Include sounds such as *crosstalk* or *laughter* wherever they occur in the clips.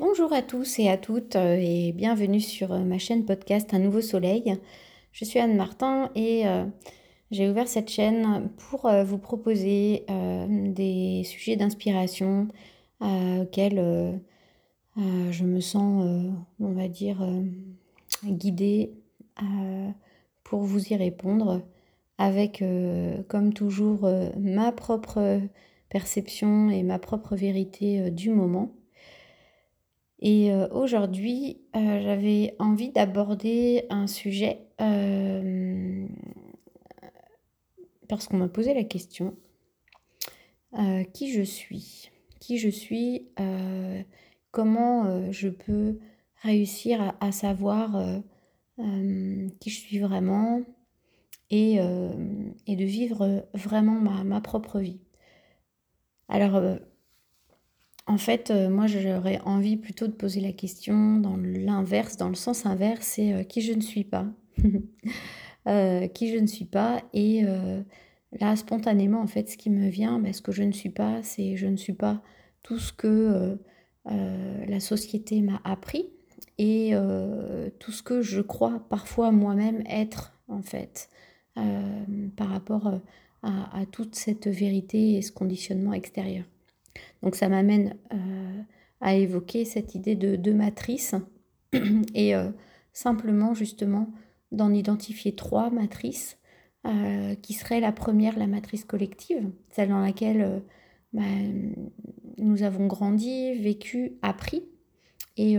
Bonjour à tous et à toutes euh, et bienvenue sur euh, ma chaîne podcast Un nouveau soleil. Je suis Anne Martin et euh, j'ai ouvert cette chaîne pour vous proposer des sujets d'inspiration auxquels je me sens, on va dire, guidée pour vous y répondre avec, comme toujours, ma propre perception et ma propre vérité du moment. Et euh, aujourd'hui, euh, j'avais envie d'aborder un sujet euh, parce qu'on m'a posé la question qui je suis? Qui je suis Comment je peux réussir à, savoir qui je suis vraiment et, et de vivre vraiment ma, ma propre vie? Alors, en fait, euh, moi, j'aurais envie plutôt de poser la question dans l'inverse, dans le sens inverse, c'est euh, qui je ne suis pas. *laughs* Euh, qui je ne suis pas. Et là, spontanément, en fait, ce qui me vient, bah, ce que je ne suis pas, c'est je ne suis pas tout ce que la société m'a appris et tout ce que je crois parfois moi-même être, en fait, par rapport à toute cette vérité et ce conditionnement extérieur. Donc ça m'amène euh, à évoquer cette idée de, de matrice *clears throat* et euh, simplement justement d'en identifier trois matrices euh, qui seraient la première, la matrice collective, celle dans laquelle bah, nous avons grandi, vécu, appris. Et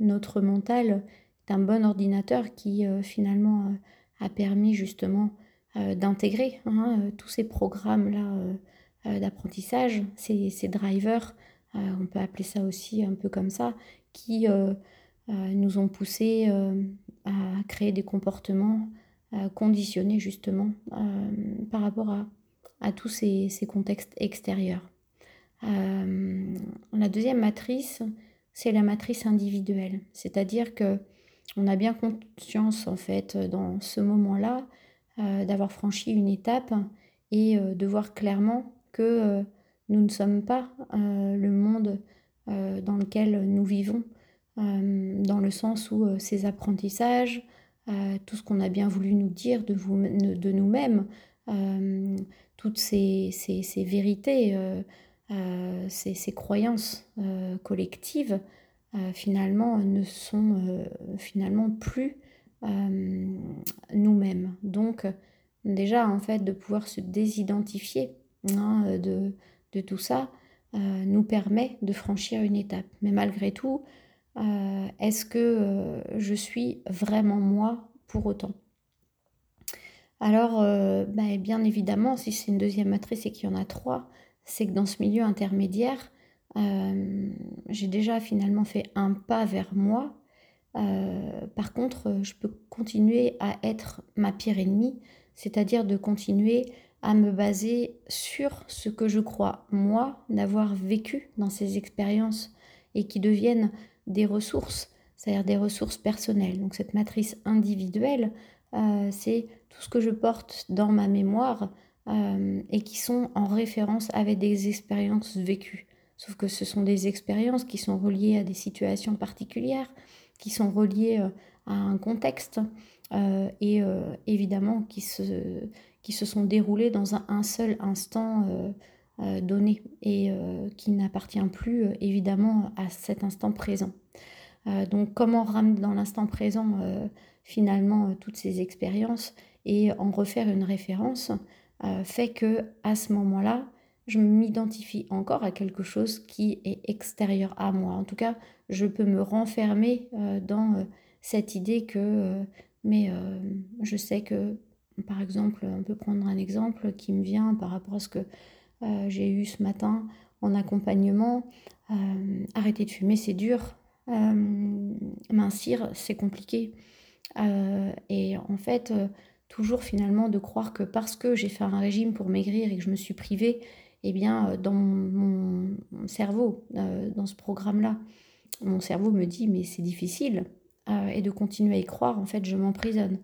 notre mental est un bon ordinateur qui finalement a permis justement d'intégrer hein, tous ces programmes-là d'apprentissage, ces, drivers, euh, on peut appeler ça aussi un peu comme ça, qui euh, nous ont poussé à créer des comportements conditionnés justement par rapport à, tous ces, ces, contextes extérieurs. la deuxième matrice, c'est la matrice individuelle, c'est-à-dire que on a bien conscience en fait dans ce moment-là d'avoir franchi une étape et de voir clairement que euh, nous ne sommes pas euh, le monde euh, dans lequel nous vivons, dans le sens où ces apprentissages, tout ce qu'on a bien voulu nous dire de, vous, de nous-mêmes, toutes ces, ces, vérités, ces, ces, croyances collectives, finalement, ne sont finalement plus nous-mêmes. Donc, déjà, en fait, de pouvoir se désidentifier Hein, euh, de, tout ça euh, nous permet de franchir une étape. Mais malgré tout, euh, est-ce que je suis vraiment moi pour autant? Alors, bah, bien évidemment, si c'est une deuxième matrice et qu'il y en a trois, c'est que dans ce milieu intermédiaire, j'ai déjà finalement fait un pas vers moi. par contre, je peux continuer à être ma pire ennemie, c'est-à-dire de continuer à me baser sur ce que je crois, moi, d'avoir vécu dans ces expériences et qui deviennent des ressources, c'est-à-dire des ressources personnelles. Donc cette matrice individuelle, euh, c'est tout ce que je porte dans ma mémoire euh, et qui sont en référence avec des expériences vécues. Sauf que ce sont des expériences qui sont reliées à des situations particulières, qui sont reliées euh, à un contexte et évidemment qui se qui se sont déroulées dans un, seul instant euh, euh, donné et euh, qui n'appartient plus évidemment à cet instant présent. donc comment ramener dans l'instant présent finalement toutes ces expériences et en refaire une référence fait que à ce moment-là, je m'identifie encore à quelque chose qui est extérieur à moi. En tout cas, je peux me renfermer dans cette idée que mais je sais que par exemple, on peut prendre un exemple qui me vient par rapport à ce que euh, j'ai eu ce matin en accompagnement. Euh, arrêter de fumer, c'est dur. Euh, mincir, c'est compliqué. et en fait, toujours finalement de croire que parce que j'ai fait un régime pour maigrir et que je me suis privée, eh bien, dans mon, cerveau, dans ce programme-là, mon cerveau me dit mais c'est difficile. et de continuer à y croire, en fait, je m'emprisonne.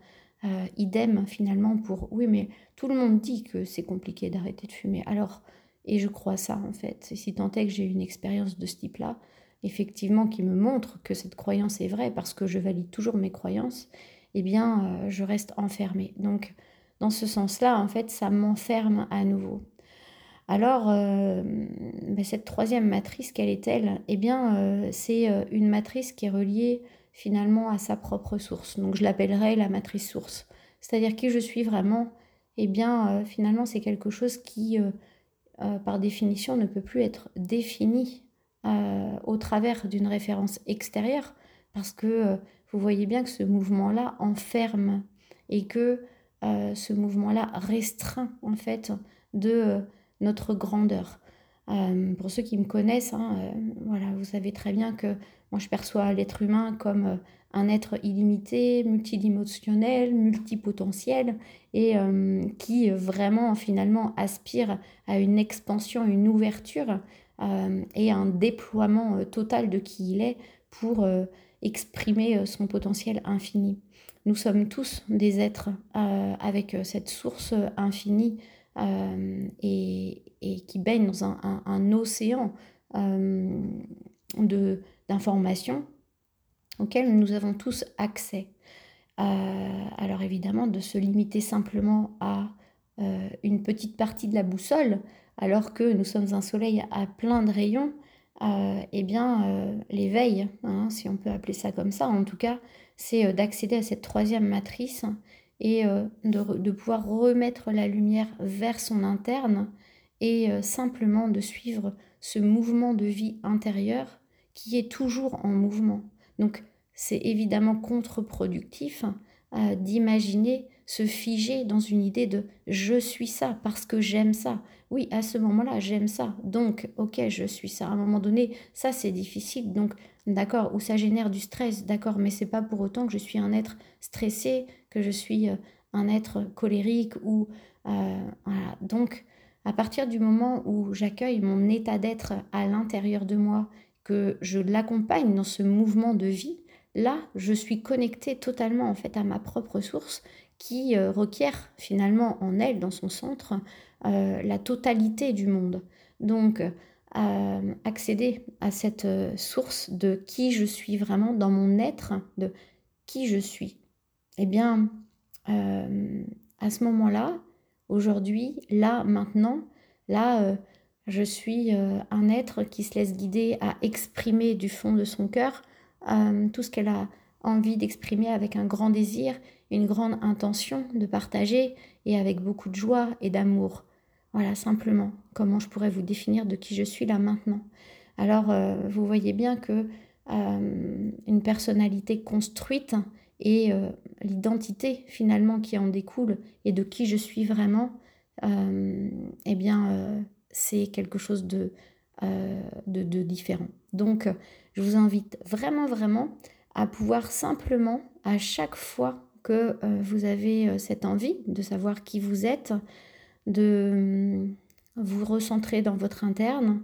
Euh, idem finalement pour oui mais tout le monde dit que c'est compliqué d'arrêter de fumer alors et je crois ça en fait si tant est que j'ai une expérience de ce type là effectivement qui me montre que cette croyance est vraie parce que je valide toujours mes croyances, eh bien, euh, je reste enfermée. Donc, dans ce sens-là, en fait, ça m'enferme à nouveau. Alors, euh, ben, cette troisième matrice, quelle est-elle? Eh bien, c'est une matrice qui est reliée finalement à sa propre source. Donc, je l'appellerai la matrice source. C'est-à-dire qui je suis vraiment Eh bien, finalement, c'est quelque chose qui, par définition, ne peut plus être défini au travers d'une référence extérieure parce que vous voyez bien que ce mouvement-là enferme et que euh, ce mouvement-là restreint en fait de euh, notre grandeur. Euh, pour ceux qui me connaissent, hein, voilà, vous savez très bien que moi je perçois l'être humain comme un être illimité, multidimensionnel, multipotentiel et qui vraiment finalement aspire à une expansion, une ouverture et un déploiement total de qui il est pour exprimer euh, son potentiel infini. Nous sommes tous des êtres euh, avec euh, cette source infinie et, qui baigne dans un, océan d'informations auxquelles nous avons tous accès. alors évidemment, de se limiter simplement à une petite partie de la boussole, alors que nous sommes un soleil à plein de rayons, euh, eh bien, euh, l'éveil, hein, si on peut appeler ça comme ça, en tout cas, c'est euh, d'accéder à cette troisième matrice et de, pouvoir remettre la lumière vers son interne et simplement de suivre ce mouvement de vie intérieur qui est toujours en mouvement. Donc, c'est évidemment contre-productif d'imaginer se figer dans une idée de je suis ça parce que j'aime ça, oui, à ce moment-là, j'aime ça. Donc, ok, je suis ça. À un moment donné, ça, c'est difficile. Donc, d'accord, ou ça génère du stress, d'accord, mais c'est pas pour autant que je suis un être stressé, que je suis euh, un être colérique ou. Euh. Donc, à partir du moment où j'accueille mon état d'être à l'intérieur de moi, que je l'accompagne dans ce mouvement de vie, là, je suis connectée totalement en fait à ma propre source qui euh, requiert finalement en elle, dans son centre, euh, la totalité du monde. Donc, euh, accéder à cette source de qui je suis vraiment dans mon être, de qui je suis. Eh bien, à ce moment-là, aujourd'hui, là, maintenant, là, je suis un être qui se laisse guider à exprimer du fond de son cœur tout ce qu'elle a envie d'exprimer avec un grand désir, une grande intention de partager et avec beaucoup de joie et d'amour. Voilà simplement comment je pourrais vous définir de qui je suis là maintenant. Alors euh, vous voyez bien que euh, une personnalité construite et euh, l'identité finalement qui en découle et de qui je suis vraiment, eh bien c'est quelque chose de, de, différent. Donc je vous invite vraiment vraiment à pouvoir simplement, à chaque fois que euh, vous avez euh, cette envie de savoir qui vous êtes, de hum, vous recentrer dans votre interne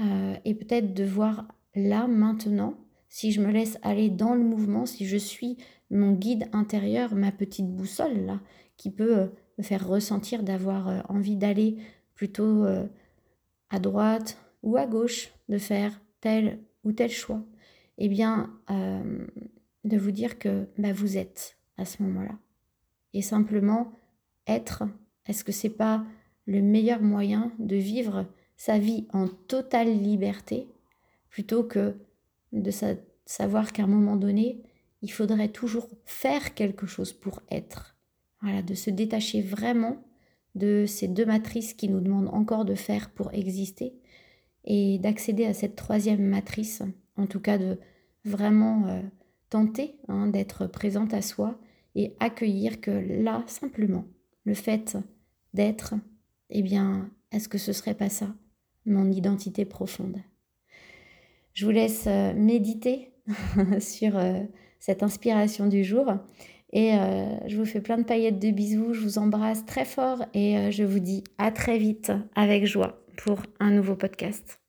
euh, et peut-être de voir là, maintenant, si je me laisse aller dans le mouvement, si je suis mon guide intérieur, ma petite boussole là, qui peut me faire ressentir d'avoir envie d'aller plutôt à droite ou à gauche, de faire tel ou tel choix eh bien, euh, de vous dire que bah, vous êtes à ce moment-là. Et simplement être, est-ce que c'est pas le meilleur moyen de vivre sa vie en totale liberté plutôt que de savoir qu'à un moment donné, il faudrait toujours faire quelque chose pour être? Voilà, de se détacher vraiment de ces deux matrices qui nous demandent encore de faire pour exister et d'accéder à cette troisième matrice, en tout cas de vraiment euh, tenter hein, d'être présente à soi et accueillir que là, simplement, le fait d'être, eh bien, est-ce que ce serait pas ça, mon identité profonde? Je vous laisse euh, méditer *laughs* sur euh, cette inspiration du jour et je vous fais plein de paillettes de bisous, je vous embrasse très fort et je vous dis à très vite avec joie pour un nouveau podcast.